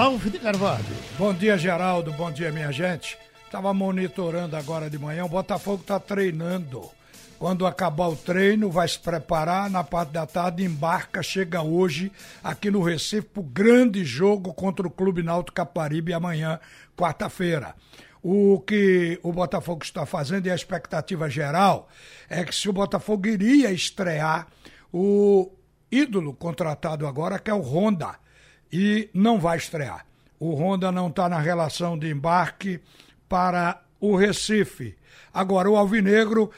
Ralf de Carvalho. Bom dia, Geraldo. Bom dia, minha gente. Estava monitorando agora de manhã. O Botafogo está treinando. Quando acabar o treino, vai se preparar. Na parte da tarde, embarca, chega hoje aqui no Recife para o grande jogo contra o Clube Náutico Caparibe amanhã, quarta-feira. O que o Botafogo está fazendo e a expectativa geral é que se o Botafogo iria estrear o ídolo contratado agora, que é o Honda, e não vai estrear. O Honda não está na relação de embarque para o Recife. Agora, o Alvinegro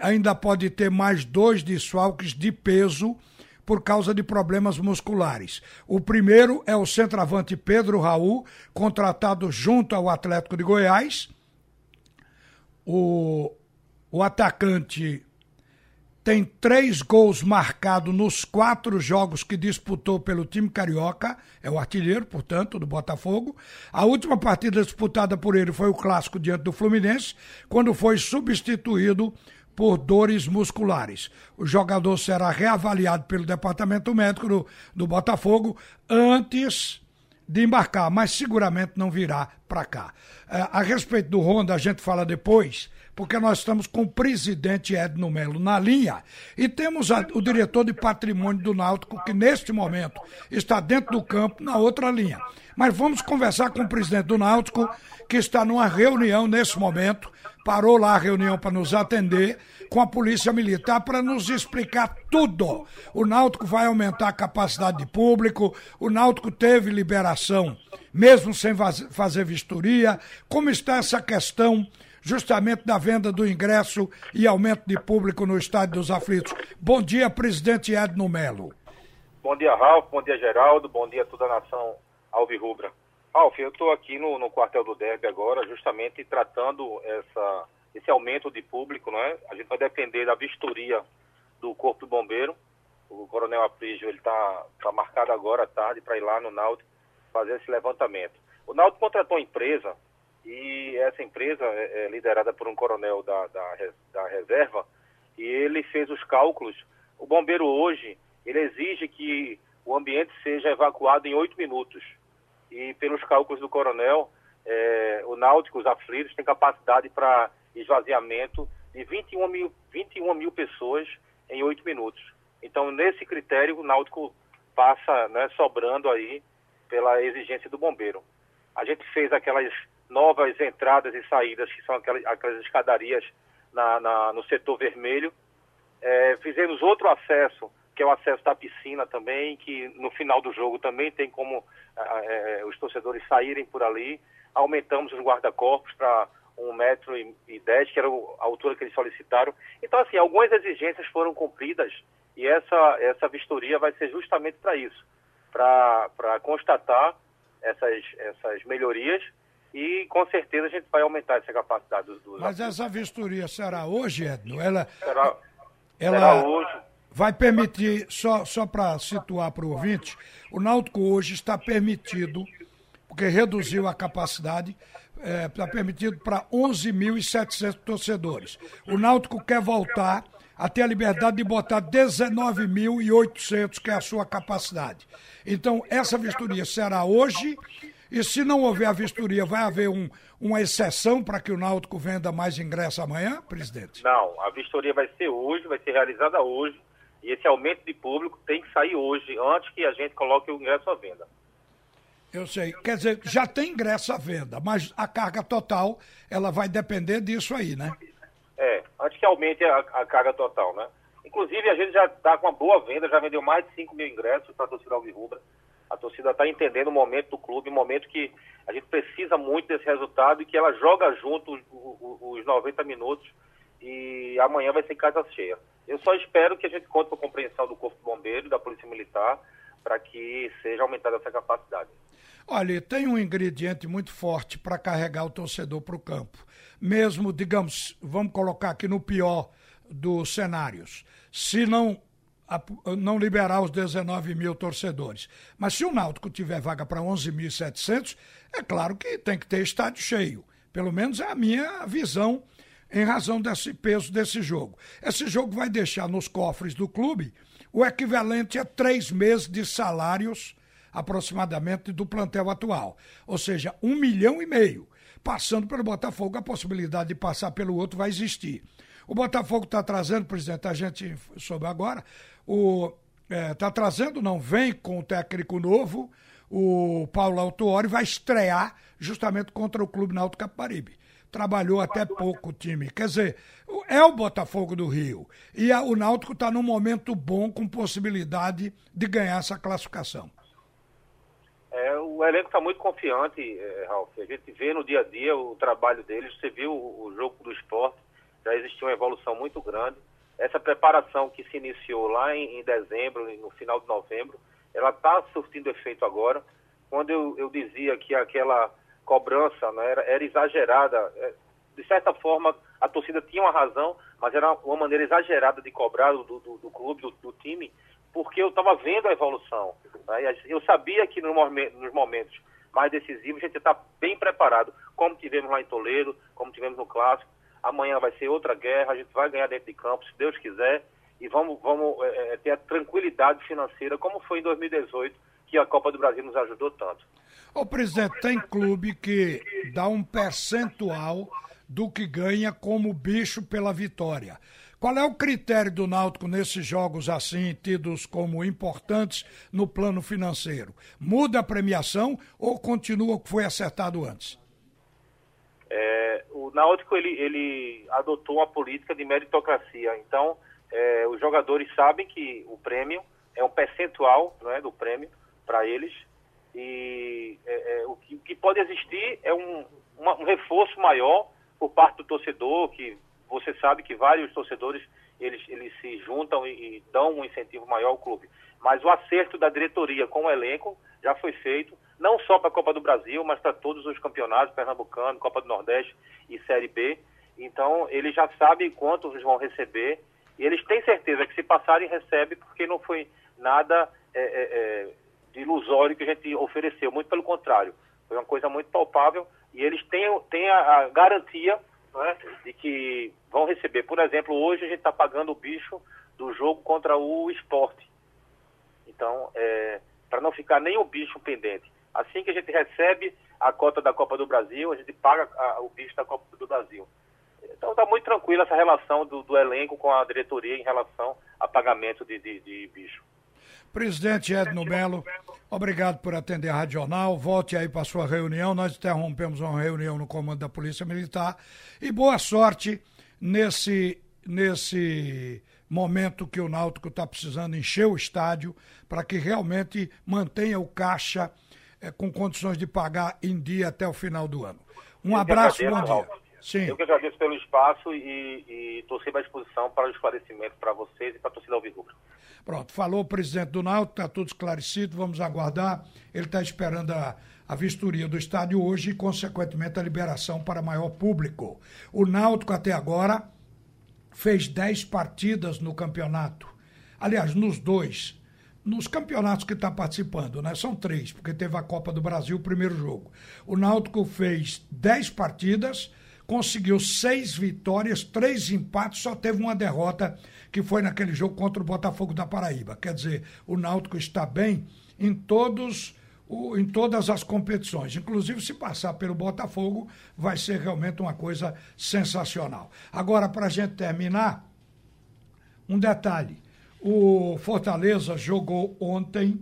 ainda pode ter mais dois desfalques de peso por causa de problemas musculares. O primeiro é o centroavante Pedro Raul, contratado junto ao Atlético de Goiás. O, o atacante tem três gols marcados nos quatro jogos que disputou pelo time carioca, é o artilheiro, portanto, do Botafogo. A última partida disputada por ele foi o clássico diante do Fluminense, quando foi substituído por dores musculares. O jogador será reavaliado pelo departamento médico do, do Botafogo antes de embarcar, mas seguramente não virá para cá. É, a respeito do Honda, a gente fala depois, porque nós estamos com o presidente Edno Melo na linha e temos a, o diretor de patrimônio do Náutico, que neste momento está dentro do campo, na outra linha. Mas vamos conversar com o presidente do Náutico, que está numa reunião nesse momento, parou lá a reunião para nos atender com a Polícia Militar para nos explicar tudo. O Náutico vai aumentar a capacidade de público, o Náutico teve liberação, mesmo sem fazer vistoria. Como está essa questão justamente da venda do ingresso e aumento de público no Estádio dos Aflitos? Bom dia, presidente Edno Melo. Bom dia, Ralf. Bom dia, Geraldo. Bom dia a toda a nação alvirrubra. Ralf, eu estou aqui no, no quartel do Derby agora, justamente tratando essa esse aumento de público, não é? A gente vai depender da vistoria do Corpo do Bombeiro. O Coronel Aprígio está tá marcado agora à tarde para ir lá no Náutico fazer esse levantamento. O Náutico contratou uma empresa e essa empresa é, é liderada por um coronel da, da, da reserva e ele fez os cálculos. O bombeiro hoje ele exige que o ambiente seja evacuado em oito minutos. E pelos cálculos do coronel, é, o Náutico, os aflitos, tem capacidade para esvaziamento de 21 mil, 21 mil pessoas em oito minutos. Então, nesse critério, o Náutico passa né, sobrando aí pela exigência do bombeiro. A gente fez aquelas novas entradas e saídas, que são aquelas, aquelas escadarias na, na, no setor vermelho. É, fizemos outro acesso, que é o acesso da piscina também, que no final do jogo também tem como é, é os torcedores saírem por ali. Aumentamos os guarda-corpos para um metro e dez, que era a altura que eles solicitaram. Então, assim, algumas exigências foram cumpridas e essa, essa vistoria vai ser justamente para isso, para constatar essas, essas melhorias e com certeza a gente vai aumentar essa capacidade dos... dos Mas essa vistoria será hoje, Edno? Ela, será, ela será hoje. vai permitir, só, só para situar para o ouvinte, o Náutico hoje está permitido, porque reduziu a capacidade, está é, tá permitido para 11.700 torcedores. O Náutico quer voltar a ter a liberdade de botar 19.800, que é a sua capacidade. Então, essa vistoria será hoje, e se não houver a vistoria, vai haver um, uma exceção para que o Náutico venda mais ingresso amanhã, presidente? Não, a vistoria vai ser hoje, vai ser realizada hoje, e esse aumento de público tem que sair hoje, antes que a gente coloque o ingresso à venda. Eu sei. Quer dizer, já tem ingresso à venda, mas a carga total, ela vai depender disso aí, né? É, antes que aumente a, a carga total, né? Inclusive, a gente já está com uma boa venda, já vendeu mais de 5 mil ingressos para a torcida Alvirrubra. A torcida está entendendo o momento do clube, o momento que a gente precisa muito desse resultado e que ela joga junto os, os 90 minutos e amanhã vai ser casa cheia. Eu só espero que a gente conte com a compreensão do Corpo de Bombeiro, da Polícia Militar, para que seja aumentada essa capacidade. Olha, tem um ingrediente muito forte para carregar o torcedor para o campo. Mesmo, digamos, vamos colocar aqui no pior dos cenários. Se não, não liberar os 19 mil torcedores. Mas se o Náutico tiver vaga para 11.700, é claro que tem que ter estádio cheio. Pelo menos é a minha visão em razão desse peso desse jogo. Esse jogo vai deixar nos cofres do clube o equivalente a três meses de salários aproximadamente do plantel atual. Ou seja, um milhão e meio. Passando pelo Botafogo, a possibilidade de passar pelo outro vai existir. O Botafogo está trazendo, presidente, a gente soube agora, o está é, trazendo, não vem com o técnico novo, o Paulo Autuori vai estrear justamente contra o Clube Náutico Caparibe. Trabalhou até pouco o time. Quer dizer, é o Botafogo do Rio. E a, o Náutico está num momento bom, com possibilidade de ganhar essa classificação. É, o elenco está muito confiante, é, Ralf. A gente vê no dia a dia o trabalho deles. Você viu o, o jogo do esporte, já existiu uma evolução muito grande. Essa preparação que se iniciou lá em, em dezembro, no final de novembro, ela está surtindo efeito agora. Quando eu, eu dizia que aquela cobrança né, era, era, exagerada, é, de certa forma a torcida tinha uma razão, mas era uma maneira exagerada de cobrar do, do, do clube, do, do, time, porque eu estava vendo a evolução. Né, eu sabia que no nos momentos mais decisivos a gente está bem preparado, como tivemos lá em Toledo, como tivemos no Clássico. Amanhã vai ser outra guerra, a gente vai ganhar dentro de campo, se Deus quiser e vamos, vamos é, é, ter a tranquilidade financeira, como foi em 2018, que a Copa do Brasil nos ajudou tanto. Ô, presidente, tem clube que dá um percentual do que ganha como bicho pela vitória. Qual é o critério do Náutico nesses jogos assim, tidos como importantes no plano financeiro? Muda a premiação ou continua o que foi acertado antes? É, o Náutico ele, ele adotou uma política de meritocracia. Então, é, os jogadores sabem que o prêmio é um percentual não é, do prêmio para eles e é, é, o, que, o, que, pode existir é um, uma, um reforço maior por parte do torcedor, que você sabe que vários torcedores eles, eles se juntam e, e, dão um incentivo maior ao clube. Mas o acerto da diretoria com o elenco já foi feito, não só para a Copa do Brasil, mas para todos os campeonatos, Pernambucano, Copa do Nordeste e Série B. Então, eles já sabem quantos vão receber e eles têm certeza que se passarem, recebe, porque não foi nada é, é, é, de ilusório que a gente ofereceu, muito pelo contrário. Foi uma coisa muito palpável e eles têm, têm a, a garantia é, de que vão receber. Por exemplo, hoje a gente está pagando o bicho do jogo contra o esporte. Então, é, para não ficar nem o bicho pendente. Assim que a gente recebe a cota da Copa do Brasil, a gente paga a, o bicho da Copa do Brasil. Então está muito tranquila essa relação do, do, elenco com a diretoria em relação a pagamento de, de, de bicho. Presidente Edno Melo, obrigado por atender a Rádio Jornal. Volte aí para sua reunião. Nós interrompemos uma reunião no comando da Polícia Militar. E boa sorte nesse, nesse momento que o Náutico está precisando encher o estádio para que realmente mantenha o caixa é, com condições de pagar em dia até o final do ano. Um abraço, bom dia. Sim. Eu que agradeço pelo espaço e estou sempre à disposição para o esclarecimento para vocês e para a torcida Alvirrubra. Pronto, falou o presidente do Náutico, está tudo esclarecido, vamos aguardar. Ele está esperando a, a vistoria do estádio hoje e, consequentemente, a liberação para maior público. O Náutico, até agora, fez 10 partidas no campeonato. Aliás, nos dois. Nos campeonatos que está participando, né? São três, porque teve a Copa do Brasil, o primeiro jogo. O Náutico fez 10 partidas conseguiu seis vitórias, três empates, só teve uma derrota, que foi naquele jogo contra o Botafogo da Paraíba. Quer dizer, o Náutico está bem em todos em todas as competições. Inclusive, se passar pelo Botafogo, vai ser realmente uma coisa sensacional. Agora, para a gente terminar, um detalhe. O Fortaleza jogou ontem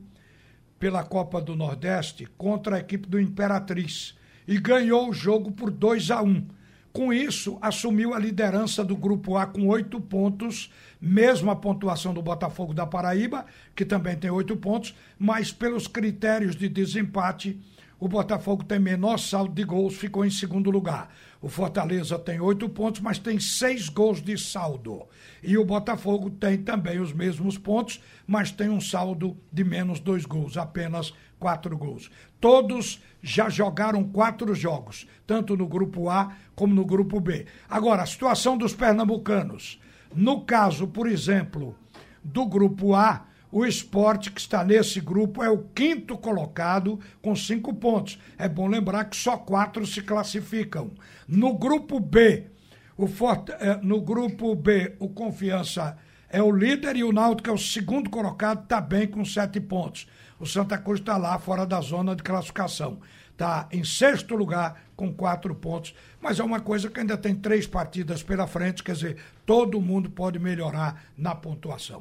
pela Copa do Nordeste contra a equipe do Imperatriz e ganhou o jogo por 2 a 1. Um. Com isso, assumiu a liderança do Grupo A com oito pontos, mesmo a pontuação do Botafogo da Paraíba, que também tem oito pontos, mas pelos critérios de desempate, o Botafogo tem menor saldo de gols, ficou em segundo lugar. O Fortaleza tem oito pontos, mas tem seis gols de saldo. E o Botafogo tem também os mesmos pontos, mas tem um saldo de menos dois gols, apenas quatro gols. Todos já jogaram quatro jogos, tanto no grupo A como no grupo B. Agora, a situação dos pernambucanos. No caso, por exemplo, do grupo A, o esporte que está nesse grupo é o quinto colocado com cinco pontos. É bom lembrar que só quatro se classificam. No grupo B, o Forte, eh, no grupo B, o Confiança é o líder e o Náutico é o segundo colocado, está bem com sete pontos. O Santa Cruz está lá fora da zona de classificação. Está em sexto lugar com quatro pontos. Mas é uma coisa que ainda tem três partidas pela frente, quer dizer, todo mundo pode melhorar na pontuação.